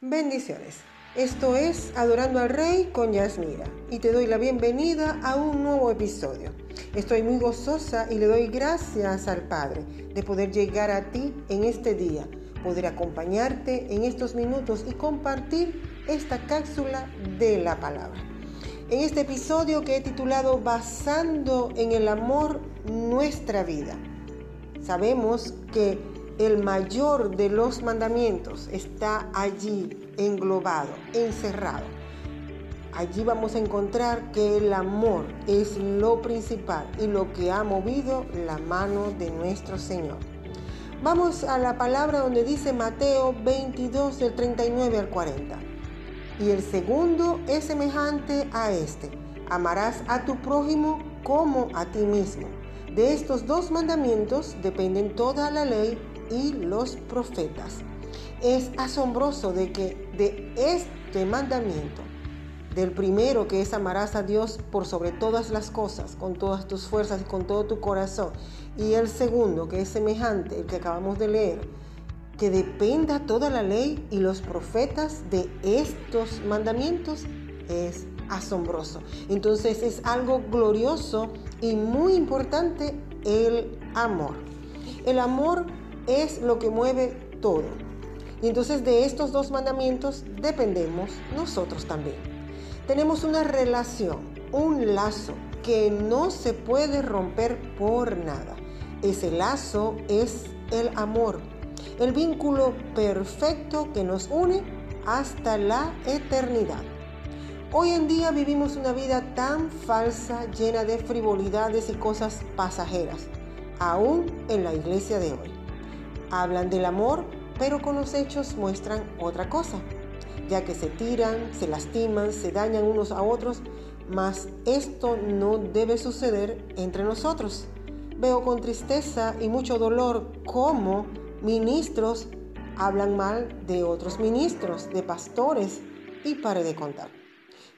Bendiciones. Esto es Adorando al Rey con Yasmira y te doy la bienvenida a un nuevo episodio. Estoy muy gozosa y le doy gracias al Padre de poder llegar a ti en este día, poder acompañarte en estos minutos y compartir esta cápsula de la palabra. En este episodio que he titulado Basando en el amor nuestra vida. Sabemos que el mayor de los mandamientos está allí englobado, encerrado. Allí vamos a encontrar que el amor es lo principal y lo que ha movido la mano de nuestro Señor. Vamos a la palabra donde dice Mateo 22 del 39 al 40. Y el segundo es semejante a este. Amarás a tu prójimo como a ti mismo. De estos dos mandamientos dependen toda la ley y los profetas. Es asombroso de que de este mandamiento, del primero que es amarás a Dios por sobre todas las cosas, con todas tus fuerzas y con todo tu corazón, y el segundo que es semejante, el que acabamos de leer, que dependa toda la ley y los profetas de estos mandamientos, es asombroso. Entonces es algo glorioso y muy importante el amor. El amor es lo que mueve todo. Y entonces de estos dos mandamientos dependemos nosotros también. Tenemos una relación, un lazo que no se puede romper por nada. Ese lazo es el amor, el vínculo perfecto que nos une hasta la eternidad. Hoy en día vivimos una vida tan falsa, llena de frivolidades y cosas pasajeras, aún en la iglesia de hoy. Hablan del amor, pero con los hechos muestran otra cosa, ya que se tiran, se lastiman, se dañan unos a otros, mas esto no debe suceder entre nosotros. Veo con tristeza y mucho dolor cómo ministros hablan mal de otros ministros, de pastores, y pare de contar.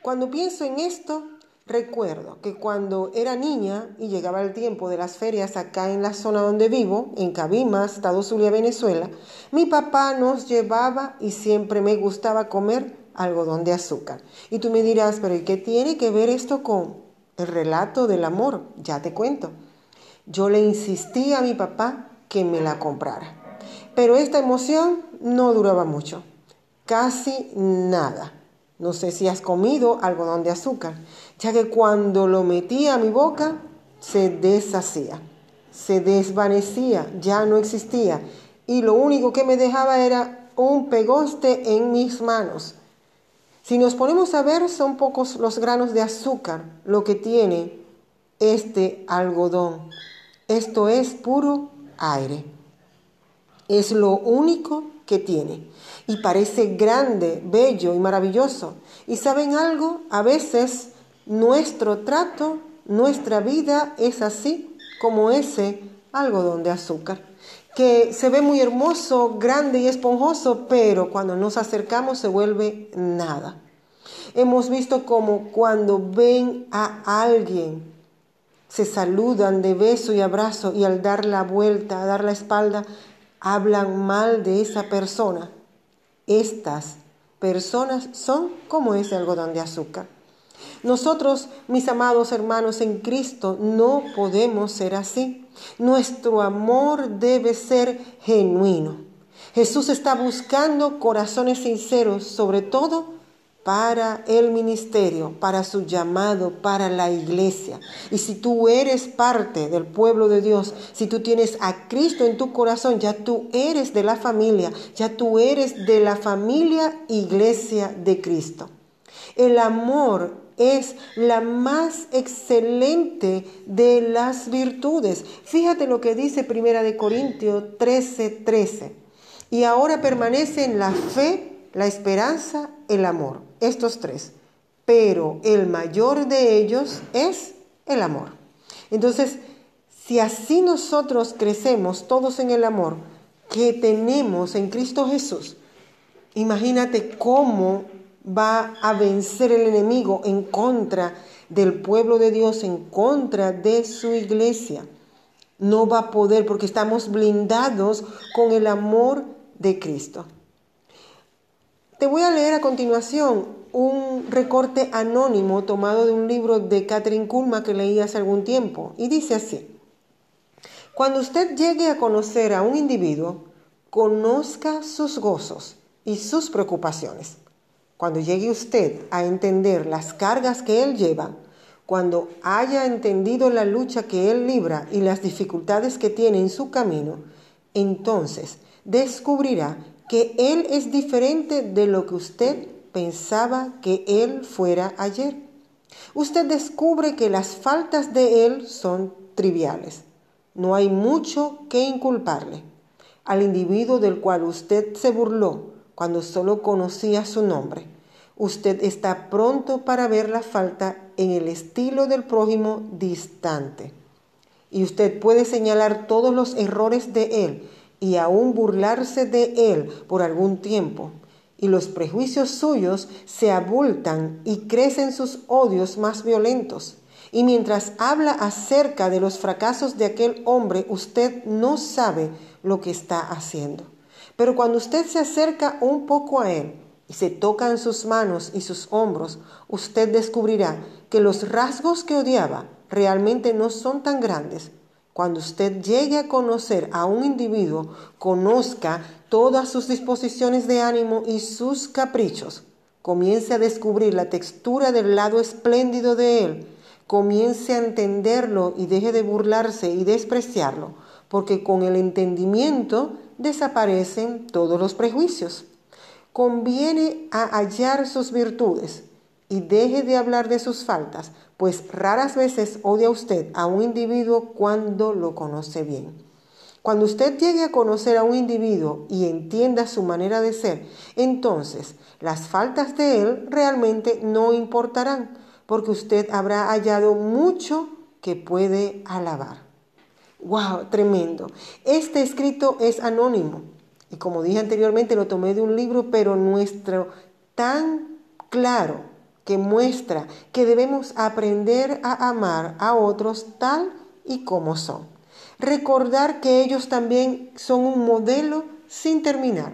Cuando pienso en esto, Recuerdo que cuando era niña y llegaba el tiempo de las ferias acá en la zona donde vivo, en Cabimas, Estado Zulia, Venezuela, mi papá nos llevaba y siempre me gustaba comer algodón de azúcar. Y tú me dirás, pero ¿y qué tiene que ver esto con el relato del amor? Ya te cuento. Yo le insistí a mi papá que me la comprara. Pero esta emoción no duraba mucho, casi nada. No sé si has comido algodón de azúcar, ya que cuando lo metía a mi boca se deshacía, se desvanecía, ya no existía. Y lo único que me dejaba era un pegoste en mis manos. Si nos ponemos a ver, son pocos los granos de azúcar lo que tiene este algodón. Esto es puro aire. Es lo único que tiene y parece grande, bello y maravilloso. Y saben algo, a veces nuestro trato, nuestra vida es así como ese algodón de azúcar, que se ve muy hermoso, grande y esponjoso, pero cuando nos acercamos se vuelve nada. Hemos visto como cuando ven a alguien, se saludan de beso y abrazo y al dar la vuelta, a dar la espalda, hablan mal de esa persona. Estas personas son como ese algodón de azúcar. Nosotros, mis amados hermanos en Cristo, no podemos ser así. Nuestro amor debe ser genuino. Jesús está buscando corazones sinceros, sobre todo para el ministerio, para su llamado, para la iglesia. Y si tú eres parte del pueblo de Dios, si tú tienes a Cristo en tu corazón, ya tú eres de la familia, ya tú eres de la familia iglesia de Cristo. El amor es la más excelente de las virtudes. Fíjate lo que dice Primera de Corintios 13, 13. Y ahora permanece en la fe, la esperanza, el amor estos tres, pero el mayor de ellos es el amor. Entonces, si así nosotros crecemos todos en el amor que tenemos en Cristo Jesús, imagínate cómo va a vencer el enemigo en contra del pueblo de Dios, en contra de su iglesia. No va a poder porque estamos blindados con el amor de Cristo. Te voy a leer a continuación un recorte anónimo tomado de un libro de Catherine Kulma que leí hace algún tiempo y dice así. Cuando usted llegue a conocer a un individuo, conozca sus gozos y sus preocupaciones. Cuando llegue usted a entender las cargas que él lleva, cuando haya entendido la lucha que él libra y las dificultades que tiene en su camino, entonces descubrirá que él es diferente de lo que usted pensaba que él fuera ayer. Usted descubre que las faltas de él son triviales. No hay mucho que inculparle. Al individuo del cual usted se burló cuando solo conocía su nombre, usted está pronto para ver la falta en el estilo del prójimo distante. Y usted puede señalar todos los errores de él y aún burlarse de él por algún tiempo. Y los prejuicios suyos se abultan y crecen sus odios más violentos. Y mientras habla acerca de los fracasos de aquel hombre, usted no sabe lo que está haciendo. Pero cuando usted se acerca un poco a él y se toca en sus manos y sus hombros, usted descubrirá que los rasgos que odiaba realmente no son tan grandes. Cuando usted llegue a conocer a un individuo, conozca todas sus disposiciones de ánimo y sus caprichos, comience a descubrir la textura del lado espléndido de él, comience a entenderlo y deje de burlarse y despreciarlo, porque con el entendimiento desaparecen todos los prejuicios. Conviene a hallar sus virtudes y deje de hablar de sus faltas, pues raras veces odia usted a un individuo cuando lo conoce bien. Cuando usted llegue a conocer a un individuo y entienda su manera de ser, entonces las faltas de él realmente no importarán, porque usted habrá hallado mucho que puede alabar. ¡Wow! Tremendo. Este escrito es anónimo. Y como dije anteriormente, lo tomé de un libro, pero nuestro tan claro que muestra que debemos aprender a amar a otros tal y como son. Recordar que ellos también son un modelo sin terminar,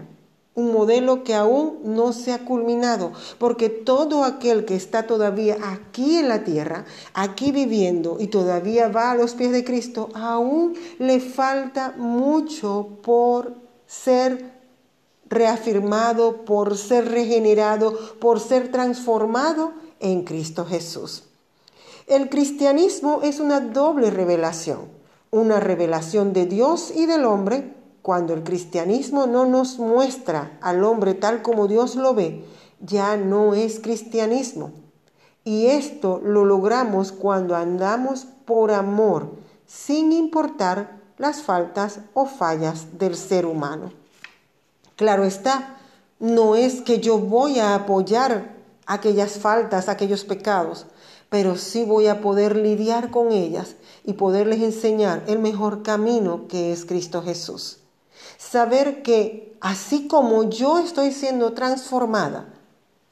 un modelo que aún no se ha culminado, porque todo aquel que está todavía aquí en la tierra, aquí viviendo y todavía va a los pies de Cristo, aún le falta mucho por ser reafirmado, por ser regenerado, por ser transformado en Cristo Jesús. El cristianismo es una doble revelación, una revelación de Dios y del hombre cuando el cristianismo no nos muestra al hombre tal como Dios lo ve, ya no es cristianismo. Y esto lo logramos cuando andamos por amor, sin importar las faltas o fallas del ser humano. Claro está, no es que yo voy a apoyar aquellas faltas, aquellos pecados, pero sí voy a poder lidiar con ellas y poderles enseñar el mejor camino que es Cristo Jesús. Saber que así como yo estoy siendo transformada,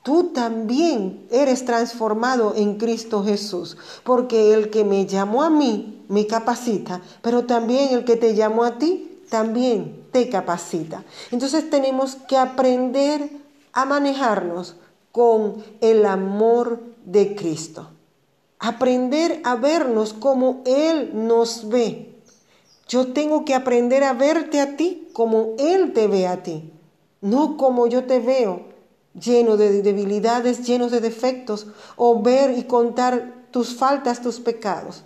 tú también eres transformado en Cristo Jesús, porque el que me llamó a mí me capacita, pero también el que te llamó a ti también te capacita. Entonces tenemos que aprender a manejarnos con el amor de Cristo. Aprender a vernos como Él nos ve. Yo tengo que aprender a verte a ti como Él te ve a ti, no como yo te veo, lleno de debilidades, llenos de defectos, o ver y contar tus faltas, tus pecados.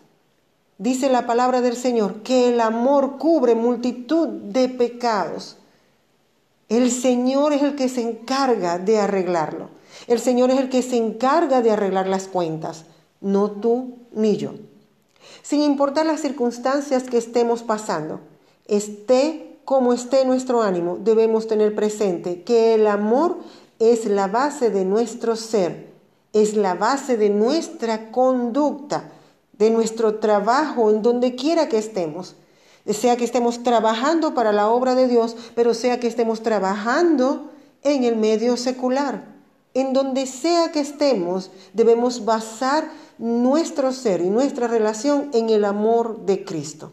Dice la palabra del Señor que el amor cubre multitud de pecados. El Señor es el que se encarga de arreglarlo. El Señor es el que se encarga de arreglar las cuentas, no tú ni yo sin importar las circunstancias que estemos pasando. Esté como esté nuestro ánimo, debemos tener presente que el amor es la base de nuestro ser, es la base de nuestra conducta, de nuestro trabajo en donde quiera que estemos. Sea que estemos trabajando para la obra de Dios, pero sea que estemos trabajando en el medio secular. En donde sea que estemos, debemos basar nuestro ser y nuestra relación en el amor de Cristo.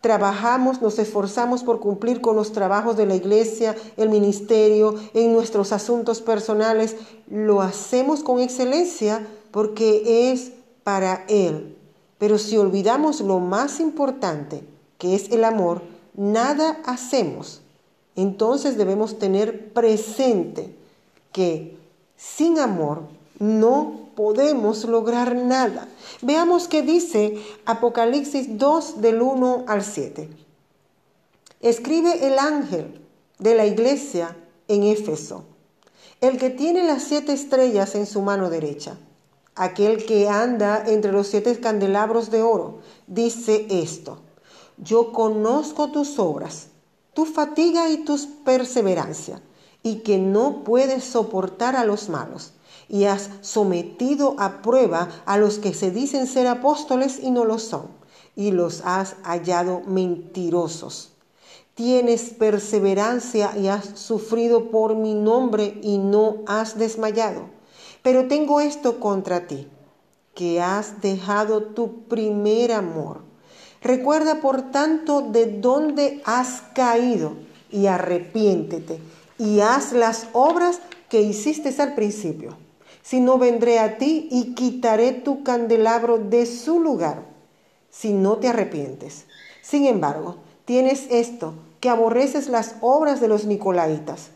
Trabajamos, nos esforzamos por cumplir con los trabajos de la iglesia, el ministerio, en nuestros asuntos personales. Lo hacemos con excelencia porque es para Él. Pero si olvidamos lo más importante, que es el amor, nada hacemos. Entonces debemos tener presente que sin amor no podemos lograr nada. Veamos qué dice Apocalipsis 2 del 1 al 7. Escribe el ángel de la iglesia en Éfeso, el que tiene las siete estrellas en su mano derecha, aquel que anda entre los siete candelabros de oro, dice esto, yo conozco tus obras, tu fatiga y tu perseverancia, y que no puedes soportar a los malos y has sometido a prueba a los que se dicen ser apóstoles y no lo son, y los has hallado mentirosos. Tienes perseverancia y has sufrido por mi nombre y no has desmayado. Pero tengo esto contra ti, que has dejado tu primer amor. Recuerda por tanto de dónde has caído y arrepiéntete y haz las obras que hiciste al principio si no vendré a ti y quitaré tu candelabro de su lugar, si no te arrepientes. Sin embargo, tienes esto, que aborreces las obras de los nicolaitas,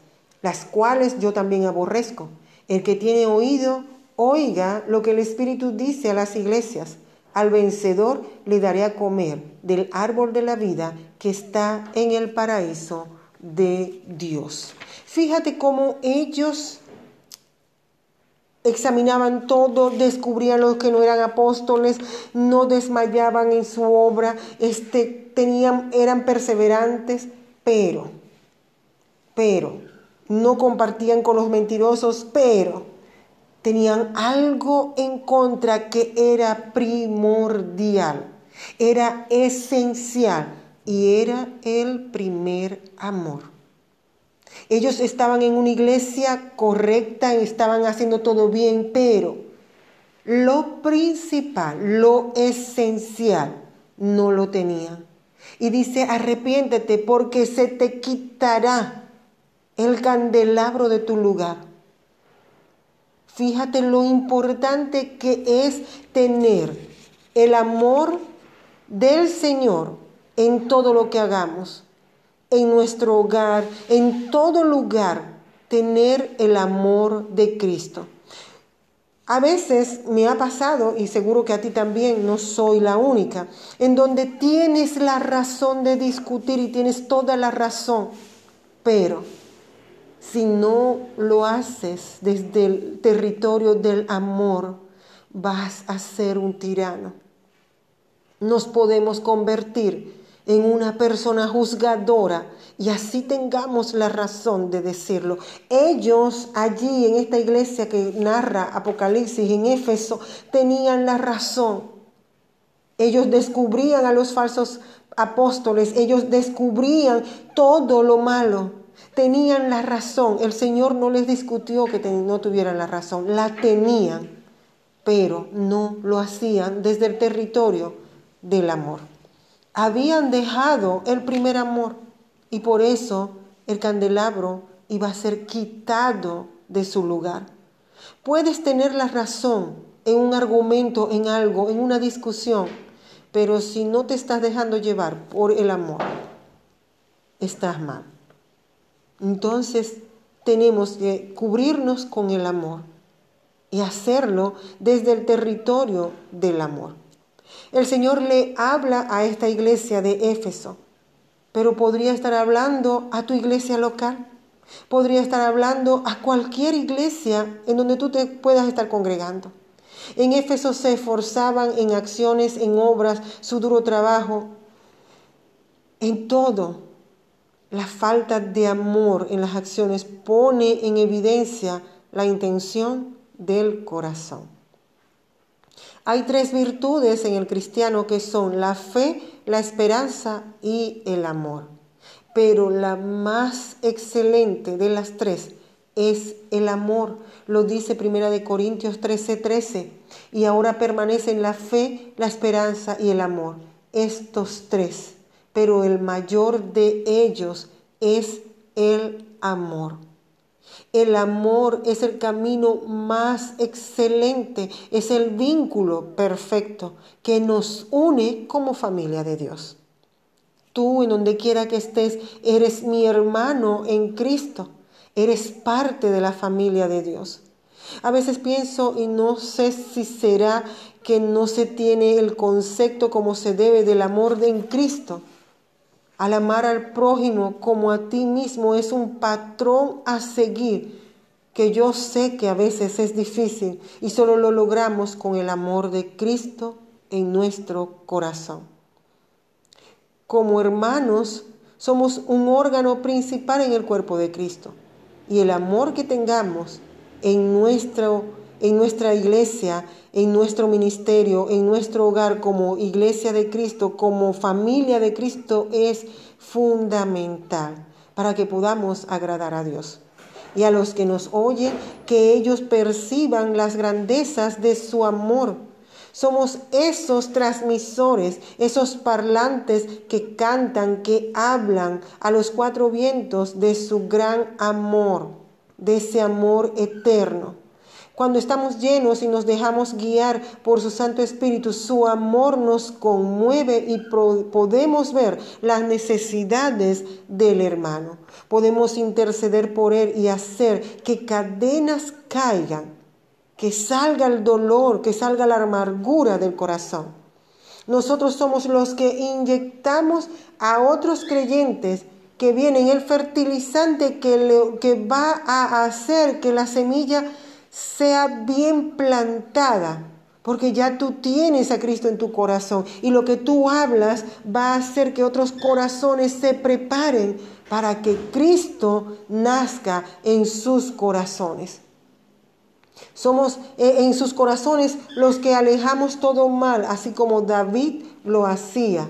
las cuales yo también aborrezco. El que tiene oído, oiga lo que el Espíritu dice a las iglesias. Al vencedor le daré a comer del árbol de la vida que está en el paraíso de Dios. Fíjate cómo ellos examinaban todo, descubrían los que no eran apóstoles, no desmayaban en su obra, este, tenían, eran perseverantes, pero, pero, no compartían con los mentirosos, pero tenían algo en contra que era primordial, era esencial y era el primer amor. Ellos estaban en una iglesia correcta, estaban haciendo todo bien, pero lo principal, lo esencial, no lo tenían. Y dice, arrepiéntete porque se te quitará el candelabro de tu lugar. Fíjate lo importante que es tener el amor del Señor en todo lo que hagamos en nuestro hogar, en todo lugar, tener el amor de Cristo. A veces me ha pasado, y seguro que a ti también, no soy la única, en donde tienes la razón de discutir y tienes toda la razón, pero si no lo haces desde el territorio del amor, vas a ser un tirano. Nos podemos convertir en una persona juzgadora y así tengamos la razón de decirlo. Ellos allí en esta iglesia que narra Apocalipsis en Éfeso tenían la razón. Ellos descubrían a los falsos apóstoles, ellos descubrían todo lo malo. Tenían la razón. El Señor no les discutió que no tuvieran la razón, la tenían, pero no lo hacían desde el territorio del amor habían dejado el primer amor y por eso el candelabro iba a ser quitado de su lugar. Puedes tener la razón en un argumento, en algo, en una discusión, pero si no te estás dejando llevar por el amor, estás mal. Entonces tenemos que cubrirnos con el amor y hacerlo desde el territorio del amor. El Señor le habla a esta iglesia de Éfeso, pero podría estar hablando a tu iglesia local, podría estar hablando a cualquier iglesia en donde tú te puedas estar congregando. En Éfeso se esforzaban en acciones, en obras, su duro trabajo, en todo. La falta de amor en las acciones pone en evidencia la intención del corazón. Hay tres virtudes en el cristiano que son la fe, la esperanza y el amor. Pero la más excelente de las tres es el amor. Lo dice Primera de Corintios 13:13. Y ahora permanecen la fe, la esperanza y el amor. Estos tres pero el mayor de ellos es el amor. El amor es el camino más excelente, es el vínculo perfecto que nos une como familia de Dios. Tú, en donde quiera que estés, eres mi hermano en Cristo, eres parte de la familia de Dios. A veces pienso y no sé si será que no se tiene el concepto como se debe del amor en Cristo. Al amar al prójimo como a ti mismo es un patrón a seguir que yo sé que a veces es difícil y solo lo logramos con el amor de Cristo en nuestro corazón. Como hermanos, somos un órgano principal en el cuerpo de Cristo y el amor que tengamos en, nuestro, en nuestra iglesia, en nuestro ministerio, en nuestro hogar como iglesia de Cristo, como familia de Cristo es fundamental para que podamos agradar a Dios. Y a los que nos oyen, que ellos perciban las grandezas de su amor. Somos esos transmisores, esos parlantes que cantan, que hablan a los cuatro vientos de su gran amor, de ese amor eterno. Cuando estamos llenos y nos dejamos guiar por su Santo Espíritu, su amor nos conmueve y podemos ver las necesidades del hermano. Podemos interceder por él y hacer que cadenas caigan, que salga el dolor, que salga la amargura del corazón. Nosotros somos los que inyectamos a otros creyentes que vienen el fertilizante que, que va a hacer que la semilla sea bien plantada, porque ya tú tienes a Cristo en tu corazón y lo que tú hablas va a hacer que otros corazones se preparen para que Cristo nazca en sus corazones. Somos eh, en sus corazones los que alejamos todo mal, así como David lo hacía.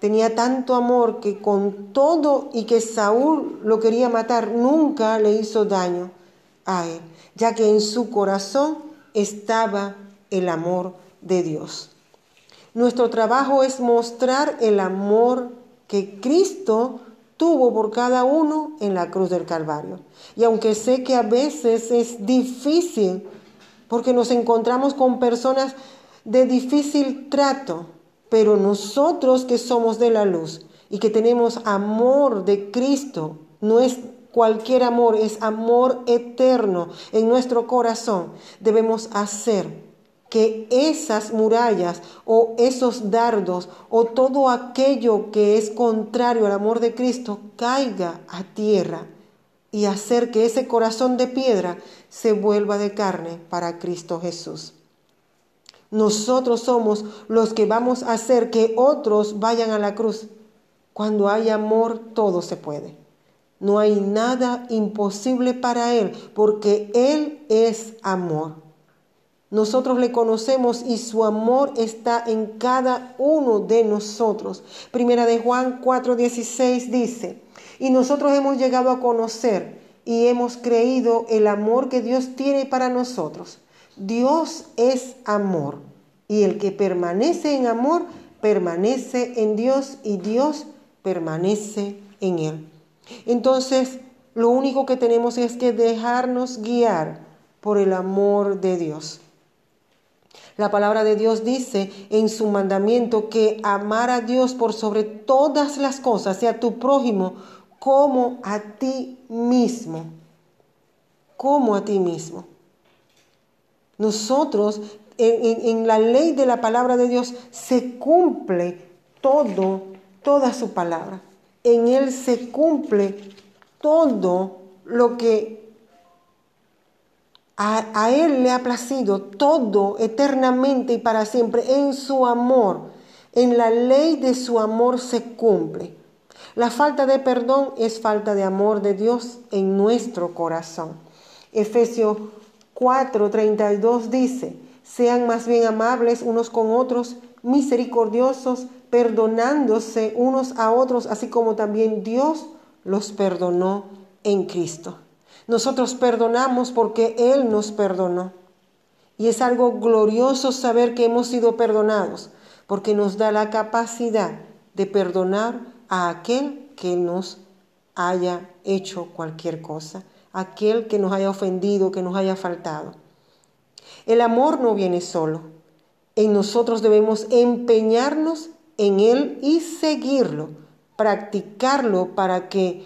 Tenía tanto amor que con todo y que Saúl lo quería matar, nunca le hizo daño a él ya que en su corazón estaba el amor de Dios. Nuestro trabajo es mostrar el amor que Cristo tuvo por cada uno en la cruz del Calvario. Y aunque sé que a veces es difícil, porque nos encontramos con personas de difícil trato, pero nosotros que somos de la luz y que tenemos amor de Cristo, no es Cualquier amor es amor eterno en nuestro corazón. Debemos hacer que esas murallas o esos dardos o todo aquello que es contrario al amor de Cristo caiga a tierra y hacer que ese corazón de piedra se vuelva de carne para Cristo Jesús. Nosotros somos los que vamos a hacer que otros vayan a la cruz. Cuando hay amor, todo se puede. No hay nada imposible para Él, porque Él es amor. Nosotros le conocemos y su amor está en cada uno de nosotros. Primera de Juan 4:16 dice, y nosotros hemos llegado a conocer y hemos creído el amor que Dios tiene para nosotros. Dios es amor y el que permanece en amor permanece en Dios y Dios permanece en él. Entonces, lo único que tenemos es que dejarnos guiar por el amor de Dios. La palabra de Dios dice en su mandamiento que amar a Dios por sobre todas las cosas, sea tu prójimo como a ti mismo. Como a ti mismo. Nosotros, en, en, la ley de la palabra de Dios, se cumple todo, toda su palabra en Él se cumple todo lo que a, Él le ha placido, todo eternamente y para siempre, en su amor. En la ley de su amor se cumple. La falta de perdón es falta de amor de Dios en nuestro corazón. Efesios 4:32 dice, sean más bien amables unos con otros, misericordiosos, perdonándose unos a otros, así como también Dios los perdonó en Cristo. Nosotros perdonamos porque Él nos perdonó. Y es algo glorioso saber que hemos sido perdonados, porque nos da la capacidad de perdonar a aquel que nos haya hecho cualquier cosa, aquel que nos haya ofendido, que nos haya faltado. El amor no viene solo. En nosotros debemos empeñarnos en él y seguirlo, practicarlo para que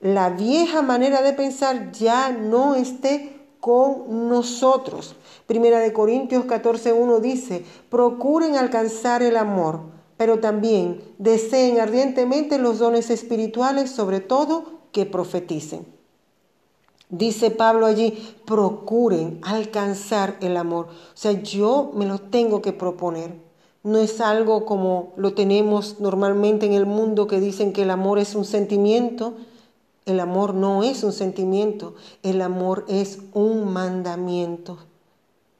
la vieja manera de pensar ya no esté con nosotros. Primera de Corintios 14:1 dice, "Procuren alcanzar el amor, pero también deseen ardientemente los dones espirituales, sobre todo que profeticen." Dice Pablo allí, procuren alcanzar el amor. O sea, yo me lo tengo que proponer. No es algo como lo tenemos normalmente en el mundo que dicen que el amor es un sentimiento. El amor no es un sentimiento, el amor es un mandamiento.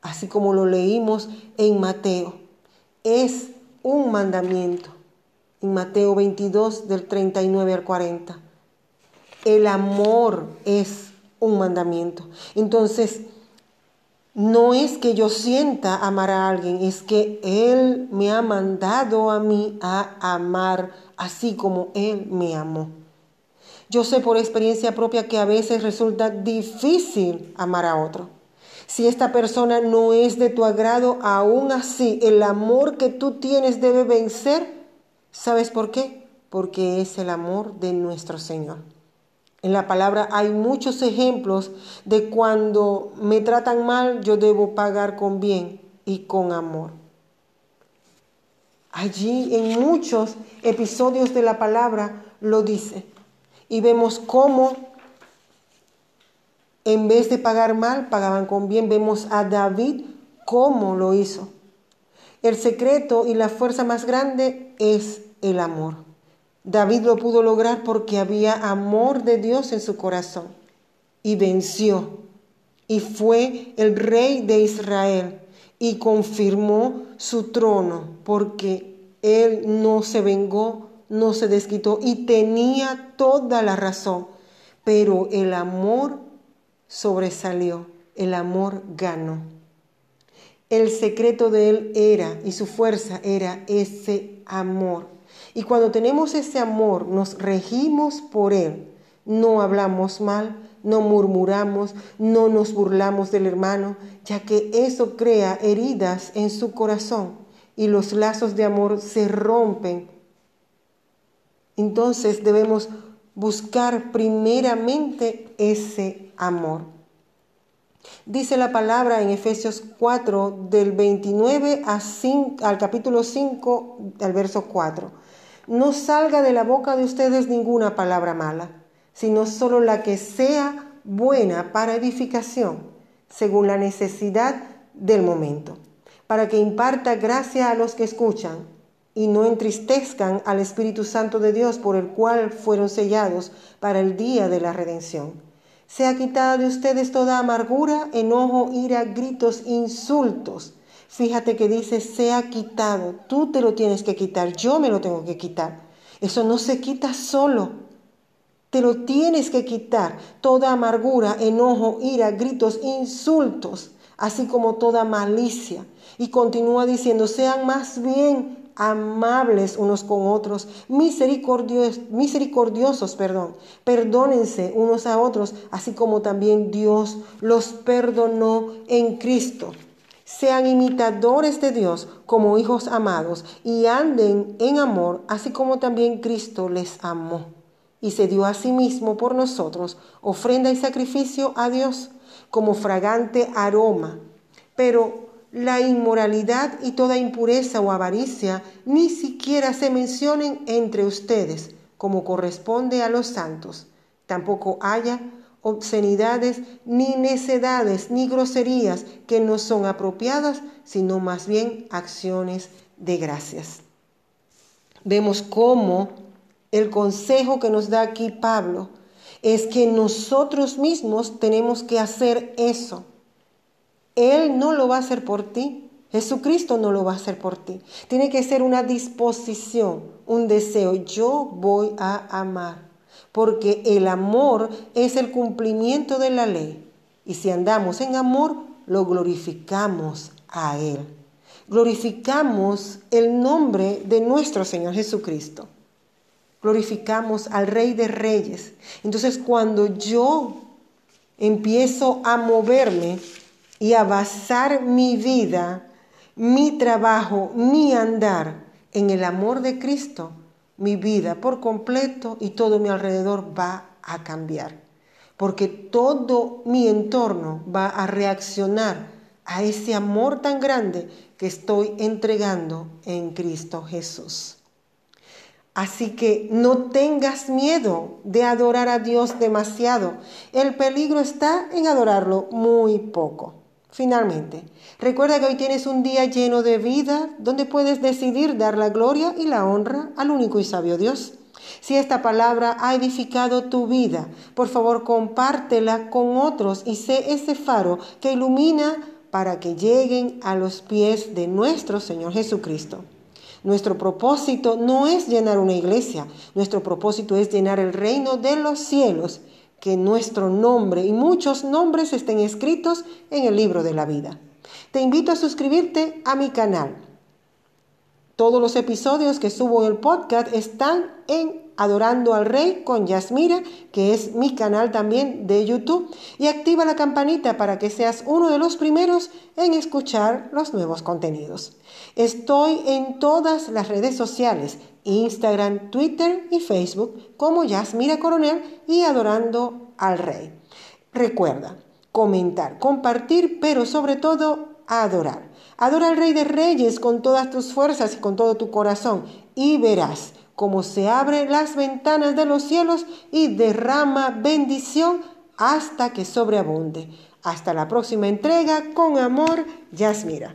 Así como lo leímos en Mateo. Es un mandamiento. En Mateo 22 del 39 al 40. El amor es un mandamiento. Entonces, no es que yo sienta amar a alguien, es que Él me ha mandado a mí a amar así como Él me amó. Yo sé por experiencia propia que a veces resulta difícil amar a otro. Si esta persona no es de tu agrado, aún así el amor que tú tienes debe vencer. ¿Sabes por qué? Porque es el amor de nuestro Señor. En la palabra hay muchos ejemplos de cuando me tratan mal, yo debo pagar con bien y con amor. Allí en muchos episodios de la palabra lo dice. Y vemos cómo en vez de pagar mal, pagaban con bien. Vemos a David cómo lo hizo. El secreto y la fuerza más grande es el amor. David lo pudo lograr porque había amor de Dios en su corazón y venció y fue el rey de Israel y confirmó su trono porque él no se vengó, no se desquitó y tenía toda la razón, pero el amor sobresalió, el amor ganó. El secreto de él era y su fuerza era ese amor. Y cuando tenemos ese amor, nos regimos por Él. No hablamos mal, no murmuramos, no nos burlamos del hermano, ya que eso crea heridas en su corazón y los lazos de amor se rompen. Entonces debemos buscar primeramente ese amor. Dice la palabra en Efesios 4 del 29 al capítulo 5 al verso 4 no salga de la boca de ustedes ninguna palabra mala, sino solo la que sea buena para edificación, según la necesidad del momento, para que imparta gracia a los que escuchan y no entristezcan al Espíritu Santo de Dios por el cual fueron sellados para el día de la redención. Sea quitada de ustedes toda amargura, enojo, ira, gritos, insultos Fíjate que dice, sea quitado. Tú te lo tienes que quitar, yo me lo tengo que quitar. Eso no se quita solo. Te lo tienes que quitar. Toda amargura, enojo, ira, gritos, insultos, así como toda malicia. Y continúa diciendo, sean más bien amables unos con otros, misericordiosos, perdón. Perdónense unos a otros, así como también Dios los perdonó en Cristo. Sean imitadores de Dios como hijos amados y anden en amor, así como también Cristo les amó y se dio a sí mismo por nosotros, ofrenda y sacrificio a Dios como fragante aroma. Pero la inmoralidad y toda impureza o avaricia ni siquiera se mencionen entre ustedes, como corresponde a los santos. Tampoco haya obscenidades, ni necedades, ni groserías que no son apropiadas, sino más bien acciones de gracias. Vemos cómo el consejo que nos da aquí Pablo es que nosotros mismos tenemos que hacer eso. Él no lo va a hacer por ti, Jesucristo no lo va a hacer por ti. Tiene que ser una disposición, un deseo. Yo voy a amar porque el amor es el cumplimiento de la ley. Y si andamos en amor, lo glorificamos a Él. glorificamos el nombre de nuestro Señor Jesucristo. Glorificamos al Rey de Reyes. Entonces cuando yo empiezo a moverme y a basar mi vida, mi trabajo, mi andar en el amor de Cristo, mi vida por completo y todo mi alrededor va a cambiar. Porque todo mi entorno va a reaccionar a ese amor tan grande que estoy entregando en Cristo Jesús. Así que no tengas miedo de adorar a Dios demasiado. El peligro está en adorarlo muy poco. Finalmente, recuerda que hoy tienes un día lleno de vida donde puedes decidir dar la gloria y la honra al único y sabio Dios. Si esta palabra ha edificado tu vida, por favor compártela con otros y sé ese faro que ilumina para que lleguen a los pies de nuestro Señor Jesucristo. Nuestro propósito no es llenar una iglesia, nuestro propósito es llenar el reino de los cielos que nuestro nombre y muchos nombres estén escritos en el libro de la vida. Te invito a suscribirte a mi canal. Todos los episodios que subo en el podcast están en Adorando al Rey con Yasmira, que es mi canal también de YouTube, y activa la campanita para que seas uno de los primeros en escuchar los nuevos contenidos. Estoy en todas las redes sociales, Instagram, Twitter y Facebook como Yasmira Coronel y Adorando al Rey. Recuerda, comentar, compartir, pero sobre todo adorar. Adora al Rey de Reyes con todas tus fuerzas y con todo tu corazón y verás cómo se abren las ventanas de los cielos y derrama bendición hasta que sobreabunde. Hasta la próxima entrega, con amor, Yasmira.